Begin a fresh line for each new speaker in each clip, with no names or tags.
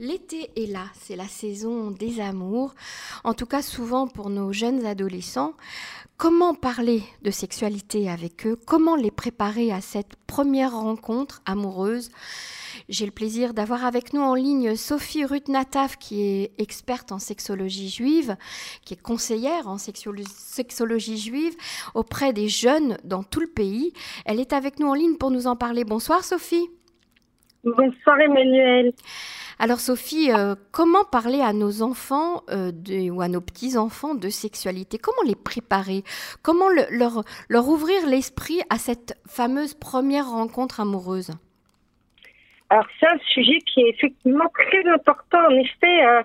L'été est là, c'est la saison des amours, en tout cas souvent pour nos jeunes adolescents. Comment parler de sexualité avec eux? Comment les préparer à cette première rencontre amoureuse? J'ai le plaisir d'avoir avec nous en ligne Sophie Ruth-Nataf, qui est experte en sexologie juive, qui est conseillère en sexologie juive auprès des jeunes dans tout le pays. Elle est avec nous en ligne pour nous en parler. Bonsoir Sophie.
Bonsoir Emmanuel.
Alors Sophie, euh, comment parler à nos enfants euh, ou à nos petits-enfants de sexualité? Comment les préparer? Comment leur, ouvrir l'esprit à cette fameuse première rencontre amoureuse?
Alors c'est un sujet qui est effectivement très important. En effet, euh,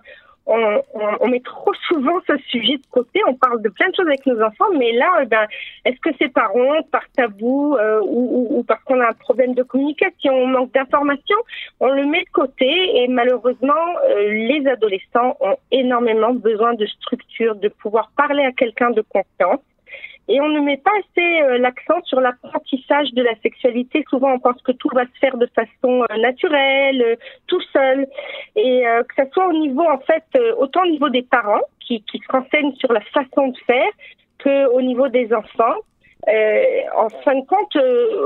on, met trop souvent ce sujet de côté. On parle de plein de choses avec nos enfants, mais là, eh ben, est-ce que c'est par honte, par tabou euh, ou, parce qu'on a un problème de communication, on manque d'informations On le met de côté et malheureusement, euh, les adolescents ont énormément besoin de structure, de pouvoir parler à quelqu'un de confiance. Et on ne met pas assez euh, l'accent sur l'apprentissage de la sexualité. Souvent, on pense que tout va se faire de façon euh, naturelle, euh, tout seul. Et que ce soit au niveau, en fait, autant au niveau des parents qui, qui se renseignent sur la façon de faire, qu'au niveau des enfants. Euh, en fin de compte,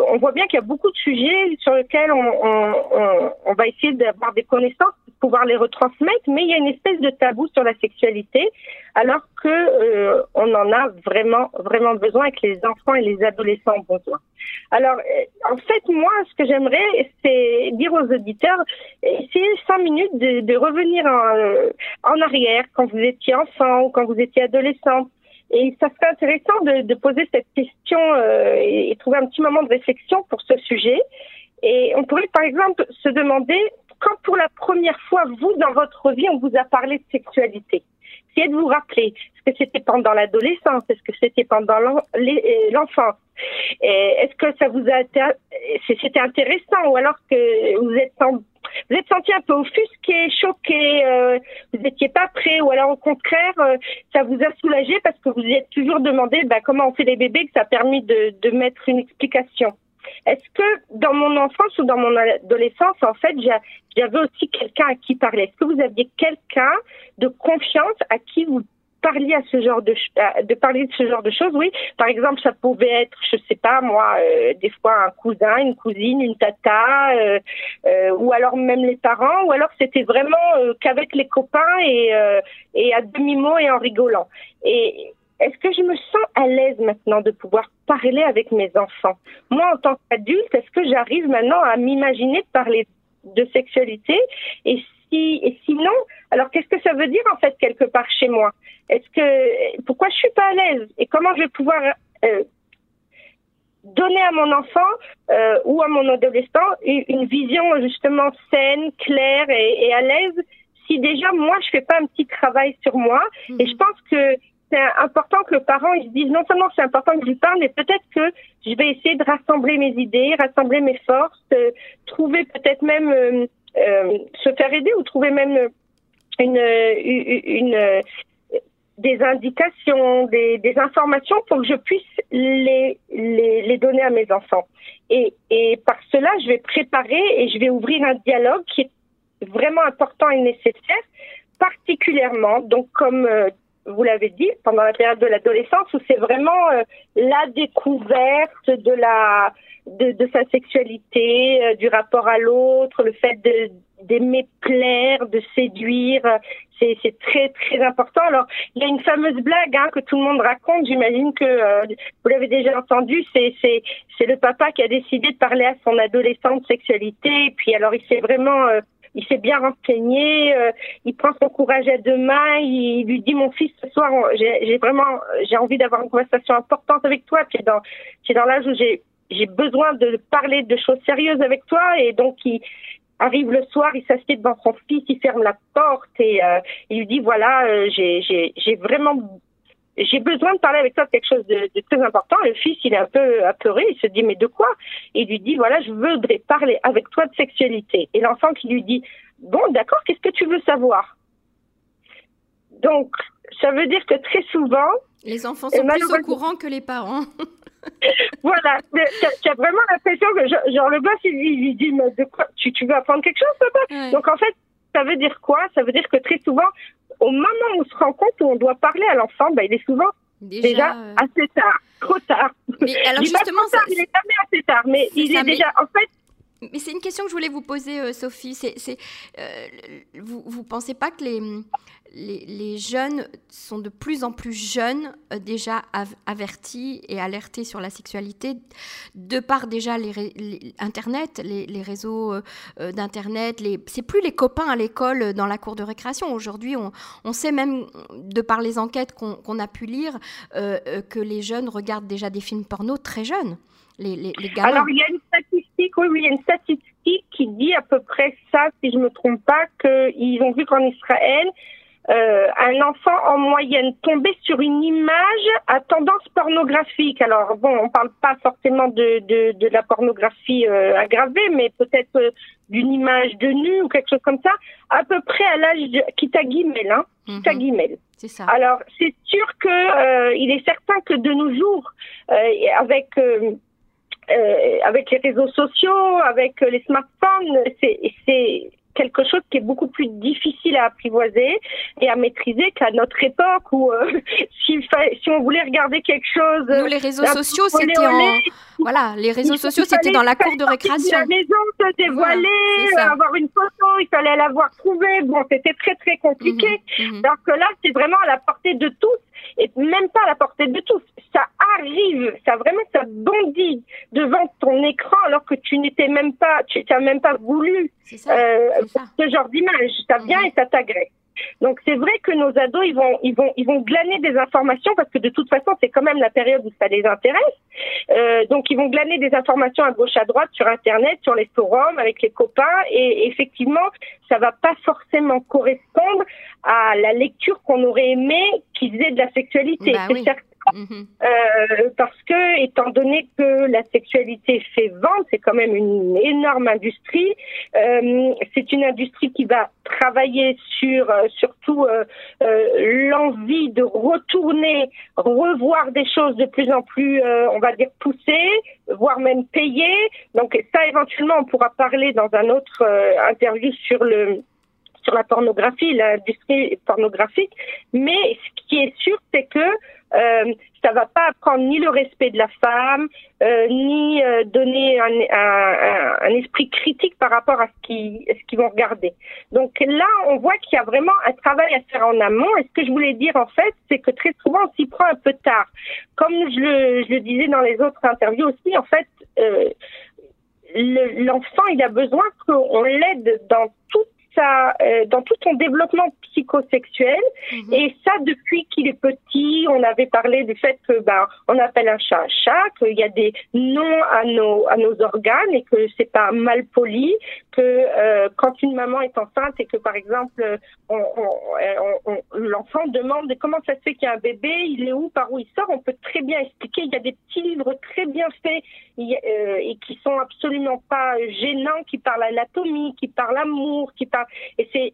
on voit bien qu'il y a beaucoup de sujets sur lesquels on, on, on, on va essayer d'avoir des connaissances pouvoir les retransmettre, mais il y a une espèce de tabou sur la sexualité, alors que euh, on en a vraiment vraiment besoin et que les enfants et les adolescents ont besoin. Alors, euh, en fait, moi, ce que j'aimerais, c'est dire aux auditeurs, essayez cinq minutes de, revenir en, euh, en, arrière, quand vous étiez enfant ou quand vous étiez adolescent. Et ça serait intéressant de, poser cette question et trouver un petit moment de réflexion pour ce sujet. Et on pourrait, par exemple, se demander quand pour la première fois, vous, dans votre vie, on vous a parlé de sexualité, essayez de vous rappeler, est-ce que c'était pendant l'adolescence, est-ce que c'était pendant l'enfance, est-ce que ça vous a été, c'était intéressant, ou alors que vous êtes vous êtes senti un peu offusqué, choqué, euh, vous n'étiez pas prêt, ou alors au contraire, euh, ça vous a soulagé parce que vous vous êtes toujours demandé bah, comment on fait les bébés, que ça a permis de mettre une explication. Est-ce que dans mon enfance ou dans mon adolescence, en fait, j'avais aussi quelqu'un à qui parler? Est-ce que vous aviez quelqu'un de confiance à qui vous parliez de ce genre de choses? Oui par exemple ça pouvait être je sais pas moi euh, des fois un cousin une cousine une tata euh, euh, ou alors même les parents ou alors c'était vraiment qu'avec les copains et et à demi mot et en rigolant. Et est-ce que je me sens à l'aise maintenant de pouvoir parler avec mes enfants. Moi, en tant qu'adulte, est-ce que j'arrive maintenant à m'imaginer de parler de sexualité? Et si, et sinon, alors qu'est-ce que ça veut dire en fait quelque part chez moi? Est-ce que pourquoi je suis pas à l'aise? Et comment je vais pouvoir euh, donner à mon enfant euh, ou à mon adolescent une vision justement saine, claire et, et à l'aise? Si déjà moi je fais pas un petit travail sur moi et je pense que c'est important que le parent il se dise non seulement c'est important que je lui parle, mais peut-être que je vais essayer de rassembler mes idées, rassembler mes forces, euh, trouver peut-être même euh, euh, se faire aider ou trouver même une, des indications, des, des, informations pour que je puisse les, les, les donner à mes enfants. Et, et par cela, je vais préparer et je vais ouvrir un dialogue qui est vraiment important et nécessaire particulièrement, donc comme vous l'avez dit, pendant la période de l'adolescence où c'est vraiment euh, la découverte de la de, de sa sexualité, euh, du rapport à l'autre, le fait de d'aimer plaire, de séduire, c'est c'est très très important. Alors il y a une fameuse blague hein, que tout le monde raconte, j'imagine que euh, vous l'avez déjà entendu, c'est c'est c'est le papa qui a décidé de parler à son adolescent de sexualité, et puis alors il s'est vraiment il s'est bien renseigné, euh, il prend son courage à deux mains, il, lui dit mon fils ce soir j'ai vraiment j'ai envie d'avoir une conversation importante avec toi, tu es dans tu dans l'âge où j'ai j'ai besoin de parler de choses sérieuses avec toi. Et donc il arrive le soir, il s'assied devant son fils, il ferme la porte et euh, il lui dit voilà, euh, j'ai j'ai vraiment j'ai besoin de parler avec toi de quelque chose de, de, très important. Le fils, il est un peu apeuré, il se dit, mais de quoi? Il lui dit, voilà, je voudrais parler avec toi de sexualité. Et l'enfant qui lui dit, bon, d'accord, qu'est-ce que tu veux savoir? Donc, ça veut dire que très souvent...
Les enfants sont plus au courant que les parents.
voilà, tu as vraiment l'impression que, genre, le boss, il, lui dit, mais de quoi? Tu, tu veux apprendre quelque chose, papa? Donc, en fait, ça veut dire quoi? Ça veut dire que très souvent, au moment où on se rend compte où on doit parler à l'enfant, ben, il est souvent déjà, euh, assez tard, trop tard.
Mais alors justement,
il est jamais assez tard, mais il est déjà, en fait,
mais c'est une question que je voulais vous poser, euh, Sophie. Euh, vous ne pensez pas que les, les, jeunes sont de plus en plus jeunes, euh, déjà avertis et alertés sur la sexualité, de par déjà les, Internet, les, réseaux d'Internet. Les, c'est plus les copains à l'école dans la cour de récréation. Aujourd'hui, on, on, sait même, de par les enquêtes qu'on, a pu lire, que les jeunes regardent déjà des films porno très jeunes. Les, les,
Alors, il y a une statistique, oui, oui, il y a une statistique qui dit à peu près ça, si je ne me trompe pas, qu'ils ont vu qu'en Israël, euh, un enfant en moyenne tombait sur une image à tendance pornographique. Alors bon, on parle pas forcément de, de, de la pornographie euh, aggravée, mais peut-être euh, d'une image de nu ou quelque chose comme ça, à peu près à l'âge de Kita Guimel, hein, Kita
mhm. C'est ça.
Alors c'est sûr que il est certain que de nos jours, avec euh, avec les réseaux sociaux, avec les smartphones, c'est quelque chose qui est beaucoup plus difficile à apprivoiser et à maîtriser qu'à notre époque où euh, si, si, on voulait regarder quelque chose.
Nous, les réseaux sociaux, c'était en. Voilà, les réseaux sociaux, c'était dans la cour de récréation.
La maison, se dévoiler, avoir une photo, il fallait l'avoir trouvée. Bon, c'était très, très compliqué. Mhm, mhm. Alors que là, c'est vraiment à la portée de tous et même pas à la portée de tous. Ça arrive, ça vraiment, ça bondit devant ton écran alors que tu n'étais même pas, tu n'as même pas voulu euh, ce genre d'image. Ça vient et ça t'agresse. Donc c'est vrai que nos ados ils vont ils vont ils vont glaner des informations parce que de toute façon c'est quand même la période où ça les intéresse. Euh, donc ils vont glaner des informations à gauche à droite sur internet, sur les forums avec les copains et effectivement ça va pas forcément correspondre à la lecture qu'on aurait aimé qu'ils aient de la sexualité.
Bah
c'est Mhm. Euh, parce que, étant donné que la sexualité fait vendre, c'est quand même une énorme industrie. Euh, c'est une industrie qui va travailler sur euh, surtout l'envie de retourner, revoir des choses de plus en plus, on va dire poussées, voire même payées. Donc ça, éventuellement, on pourra parler dans un autre interview sur le sur la pornographie, l'industrie pornographique. Mais ce qui est sûr, c'est que euh, ça va pas apprendre ni le respect de la femme, euh, ni euh, donner un, esprit critique par rapport à ce qu'ils vont regarder. Donc là, on voit qu'il y a vraiment un travail à faire en amont. Et ce que je voulais dire en fait, c'est que très souvent on s'y prend un peu tard. Comme je le, je le disais dans les autres interviews aussi, en fait, euh, l'enfant il a besoin qu'on l'aide dans tout ça euh, dans tout son développement psychosexuel. Mhm. Et ça, depuis qu'il est petit, on avait parlé du fait que ben, on appelle un chat un chat, qu'il y a des noms à nos à nos organes et que c'est pas mal poli, que euh, quand une maman est enceinte et que par exemple on, on, l'enfant demande comment ça se fait qu'il y a un bébé, il est où, par où il sort, on peut très bien expliquer. Il y a des petits livres très bien faits euh, et qui sont absolument pas gênants, qui parlent anatomie, qui parlent amour, qui parlent et c'est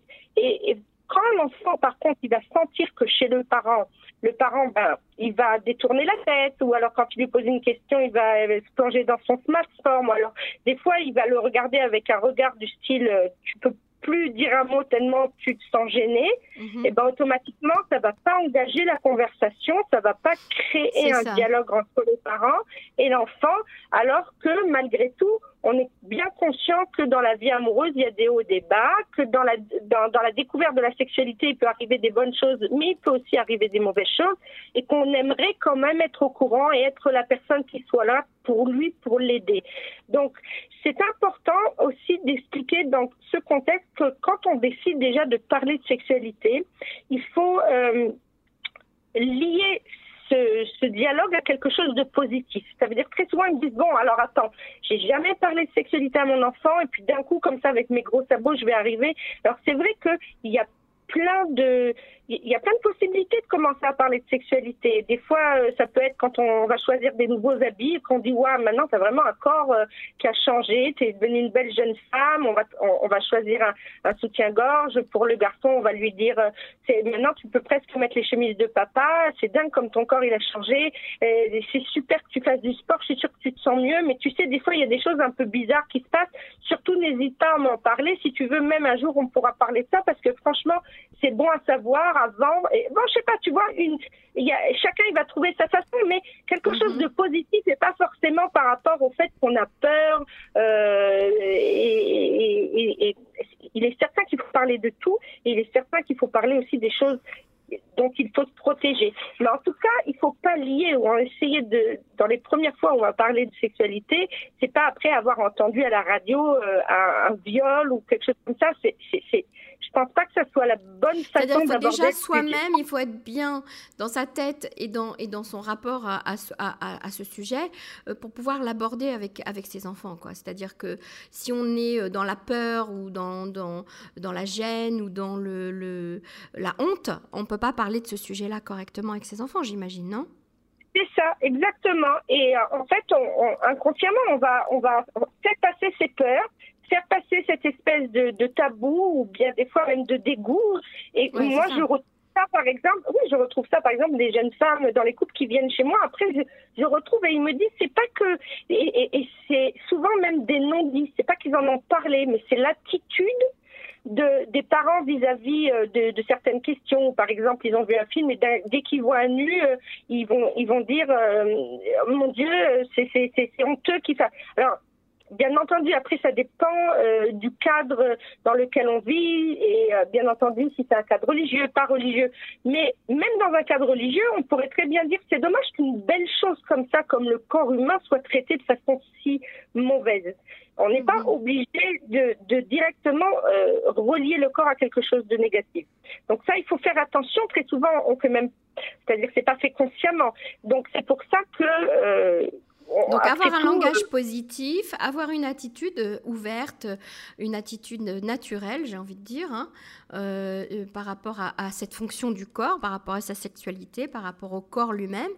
quand l'enfant, par contre, il va sentir que chez le parent, le parent, ben, il va détourner la tête, ou alors quand tu lui poses une question, il va se plonger dans son smartphone, alors des fois, il va le regarder avec un regard du style, euh, tu peux plus dire un mot tellement tu te sens gêné, mhm. et eh ben automatiquement ça va pas engager la conversation, ça va pas créer un dialogue entre les parents et l'enfant, alors que malgré tout on est bien conscient que dans la vie amoureuse, il y a des hauts, des bas, que dans la, dans, dans la découverte de la sexualité, il peut arriver des bonnes choses, mais il peut aussi arriver des mauvaises choses, et qu'on aimerait quand même être au courant et être la personne qui soit là pour lui, pour l'aider. Donc, c'est important aussi d'expliquer dans ce contexte que quand on décide déjà de parler de sexualité, il faut euh, lier ce, dialogue à quelque chose de positif. Ça veut dire très souvent ils disent bon alors attends, j'ai jamais parlé de sexualité à mon enfant et puis d'un coup comme ça avec mes gros sabots je vais arriver. Alors c'est vrai qu'il y a plein de il y a plein de possibilités de commencer à parler de sexualité. Des fois, euh, ça peut être quand on va choisir des nouveaux habits, qu'on dit ouais, maintenant tu as vraiment un corps euh, qui a changé, tu es devenue une belle jeune femme, on va choisir un, soutien-gorge pour le garçon, on va lui dire euh, maintenant tu peux presque mettre les chemises de papa, c'est dingue comme ton corps il a changé, c'est super que tu fasses du sport, je suis sûre que tu te sens mieux, mais tu sais des fois il y a des choses un peu bizarres qui se passent. Surtout n'hésite pas à m'en parler si tu veux même un jour on pourra parler de ça parce que franchement, c'est bon à savoir avant. Et, bon, je sais pas, tu vois, une, y a, chacun il va trouver sa façon, mais quelque chose mhm. de positif et pas forcément par rapport au fait qu'on a peur. Euh, et, il est certain qu'il faut parler de tout, et il est certain qu'il faut parler aussi des choses dont il faut se protéger. Mais en tout cas, il faut pas lier ou essayer de, dans les premières fois où on va parler de sexualité, c'est pas après avoir entendu à la radio euh, un, un, viol ou quelque chose comme ça. C'est, pense pas que ce soit la bonne façon d'aborder.
Déjà soi-même, il faut être bien dans sa tête et dans, et dans son rapport à, à, à, ce sujet euh, pour pouvoir l'aborder avec, avec ses enfants. Quoi. C'est-à-dire que si on est euh, dans la peur ou dans, dans, dans la gêne ou dans le, le la honte, on ne peut pas parler de ce sujet-là correctement avec ses enfants, j'imagine, non?
C'est ça, exactement. Et euh, en fait, inconsciemment, on va, on va faire passer ses peurs faire passer cette espèce de, de, tabou ou bien des fois même de dégoût. Et moi, je retrouve ça, par exemple, oui, je retrouve ça, par exemple, des jeunes femmes dans les couples qui viennent chez moi. Après, je, je retrouve et ils me disent, c'est pas que, et, et, c'est souvent même des non-dits. C'est pas qu'ils en ont parlé, mais c'est l'attitude de, des parents vis-à-vis euh, de, de, certaines questions. Par exemple, ils ont vu un film et dès qu'ils voient un nu, euh, ils vont ils vont dire euh, mon Dieu, c'est honteux qui fait. Alors Bien entendu, après, ça dépend euh, du cadre dans lequel on vit et euh, bien entendu si c'est un cadre religieux, pas religieux. Mais même dans un cadre religieux, on pourrait très bien dire c'est dommage qu'une belle chose comme ça, comme le corps humain, soit traité de façon si mauvaise. On n'est pas mhm. obligé de, de directement euh, relier le corps à quelque chose de négatif. Donc ça, il faut faire attention. Très souvent, on fait même, c'est-à-dire que c'est pas fait consciemment. Donc c'est pour ça que
donc avoir un langage positif, avoir une attitude euh, ouverte, une attitude naturelle, j'ai envie de dire, hein, euh, euh, par rapport à, cette fonction du corps, par rapport à sa sexualité, par rapport au corps lui-même,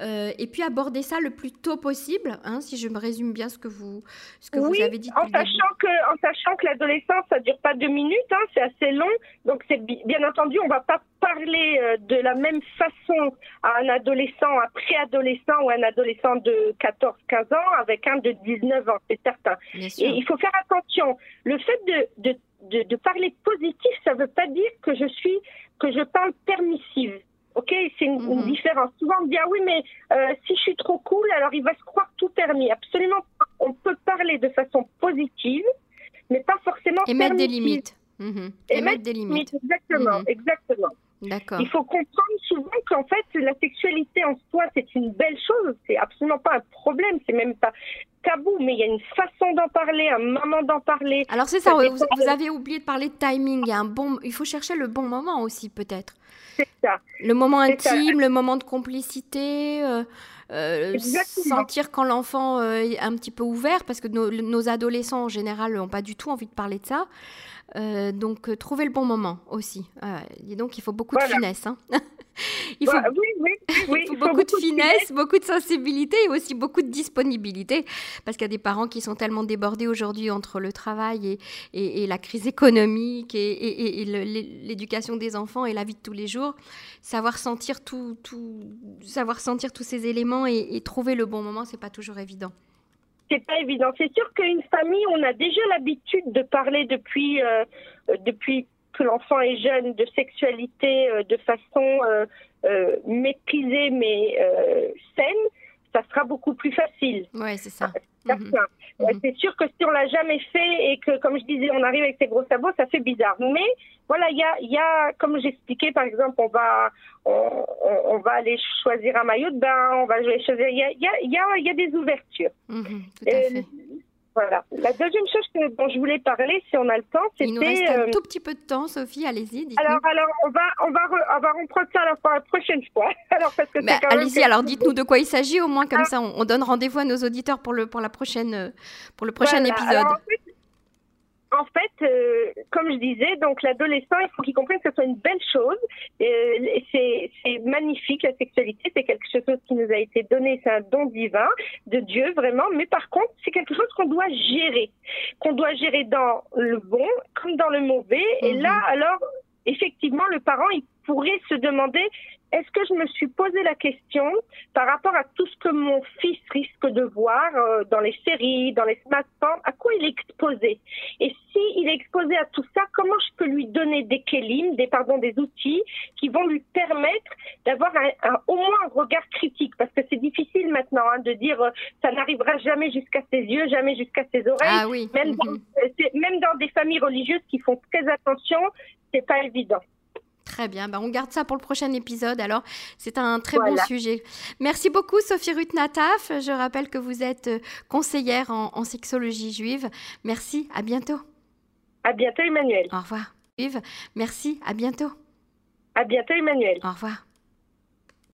et puis aborder ça le plus tôt possible, hein, si je me résume bien ce que vous, ce que vous avez dit.
En sachant, que, en sachant que l'adolescence, ça dure pas deux minutes, hein, c'est assez long, donc c'est bien entendu, on va pas parler de la même façon à un adolescent, un préadolescent ou un adolescent de 14-15 ans avec un de 19 ans, c'est certain. Et il faut faire attention. Le fait de, de, de, parler positif, ça ne veut pas dire que je suis, que je parle permissive. Ok, c'est une, mhm. différence. Souvent on dit ah oui mais euh, si je suis trop cool alors il va se croire tout permis. Absolument pas. On peut parler de façon positive, mais pas forcément.
Et mettre des limites. Mhm. Et, mettre, des limites.
Exactement, mhm. exactement. Il faut comprendre souvent qu'en fait, la sexualité en soi, c'est une belle chose. C'est absolument pas un problème. C'est même pas tabou, mais il y a une façon d'en parler, un moment d'en parler.
Alors c'est ça, vous, avez oublié de parler de timing. Il, y a un bon, il faut chercher le bon moment aussi, peut-être.
C'est ça.
Le moment intime, le moment de complicité. Euh, euh, sentir quand l'enfant euh, est un petit peu ouvert, parce que nos, adolescents en général n'ont pas du tout envie de parler de ça. Euh, donc, trouver le bon moment aussi. et donc, il faut beaucoup de finesse. Hein. il faut, beaucoup, de finesse, beaucoup de sensibilité et aussi beaucoup de disponibilité. Parce qu'il y a des parents qui sont tellement débordés aujourd'hui entre le travail et, et, la crise économique et, et l'éducation des enfants et la vie de tous les jours. Savoir sentir, tout, tout, savoir sentir tous ces éléments et, trouver le bon moment, c'est pas toujours évident.
C'est pas évident. C'est sûr qu'une famille, on a déjà l'habitude de parler depuis, euh, depuis que l'enfant est jeune de sexualité euh, de façon euh, euh, maîtrisée mais saine, ça sera beaucoup plus facile.
Oui, c'est ça.
Mhm. Mhm. C'est sûr que si on l'a jamais fait et que, comme je disais, on arrive avec ses gros sabots, ça fait bizarre. Mais voilà, il y a, y a, comme j'expliquais, par exemple, on va, on, on, va aller choisir un maillot de bain, on va choisir. Il y a, y, a, y, a, y a des ouvertures.
Mhm, tout à fait.
Voilà. La deuxième chose dont je voulais parler, si on a le temps, c'était.
Il nous reste un euh, tout petit peu de temps, Sophie. Allez-y.
Alors, alors, on va, on va, on va reprendre ça la, la prochaine fois.
alors, parce que bah, allez-y. Alors, dites-nous de quoi il s'agit, au moins comme ah. ça, on, donne rendez-vous à nos auditeurs pour le, pour la prochaine, pour le prochain épisode.
en fait, euh, comme je disais, donc l'adolescent, il faut qu'il comprenne que ce soit une belle chose. Euh, c'est magnifique la sexualité, c'est quelque chose qui nous a été donné, c'est un don divin de Dieu vraiment. Mais par contre, c'est quelque chose qu'on doit gérer, qu'on doit gérer dans le bon comme dans le mauvais. Et mhm. là, alors, effectivement, le parent, il pourrait se demander est-ce que je me suis posé la question par rapport à tout ce que mon fils risque de voir euh, dans les séries, dans les smartphones, à quoi il est exposé? Et s'il est exposé à tout ça, comment je peux lui donner des kélims, des pardon, des outils qui vont lui permettre d'avoir un, au moins un regard critique? Parce que c'est difficile maintenant hein, de dire euh, ça n'arrivera jamais jusqu'à ses yeux, jamais jusqu'à ses oreilles.
Ah oui.
Même, dans, mhm. même dans des familles religieuses qui font très attention, c'est pas évident.
Très bien, ben, on garde ça pour le prochain épisode. Alors, c'est un très bon sujet. Merci beaucoup, Sophie Ruth Nataf. Je rappelle que vous êtes euh, conseillère en, sexologie juive. Merci, à bientôt.
À bientôt, Emmanuel.
Au revoir. Yves, merci, à bientôt.
À bientôt, Emmanuel.
Au revoir.